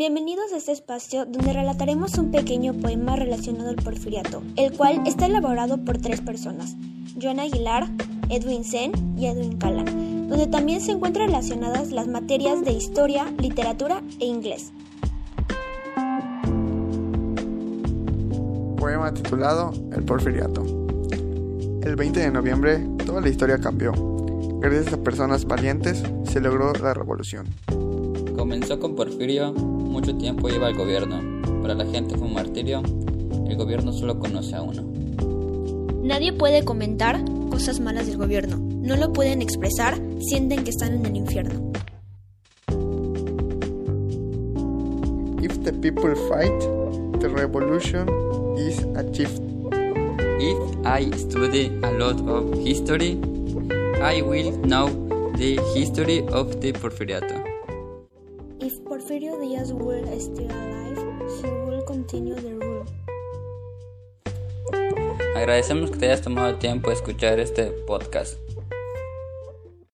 Bienvenidos a este espacio donde relataremos un pequeño poema relacionado al porfiriato, el cual está elaborado por tres personas, Joan Aguilar, Edwin Sen y Edwin Callan, donde también se encuentran relacionadas las materias de historia, literatura e inglés. Poema titulado El porfiriato. El 20 de noviembre toda la historia cambió. Gracias a personas valientes se logró la revolución. Comenzó con Porfirio, mucho tiempo iba al gobierno. Para la gente fue un martirio, el gobierno solo conoce a uno. Nadie puede comentar cosas malas del gobierno. No lo pueden expresar, sienten que están en el infierno. If the people fight, the revolution is achieved. If I study a lot of history, I will know the history of the Porfiriato. If Porfirio Díaz were still alive, he will continue the rule. Agradecemos que te hayas tomado el tiempo de escuchar este podcast.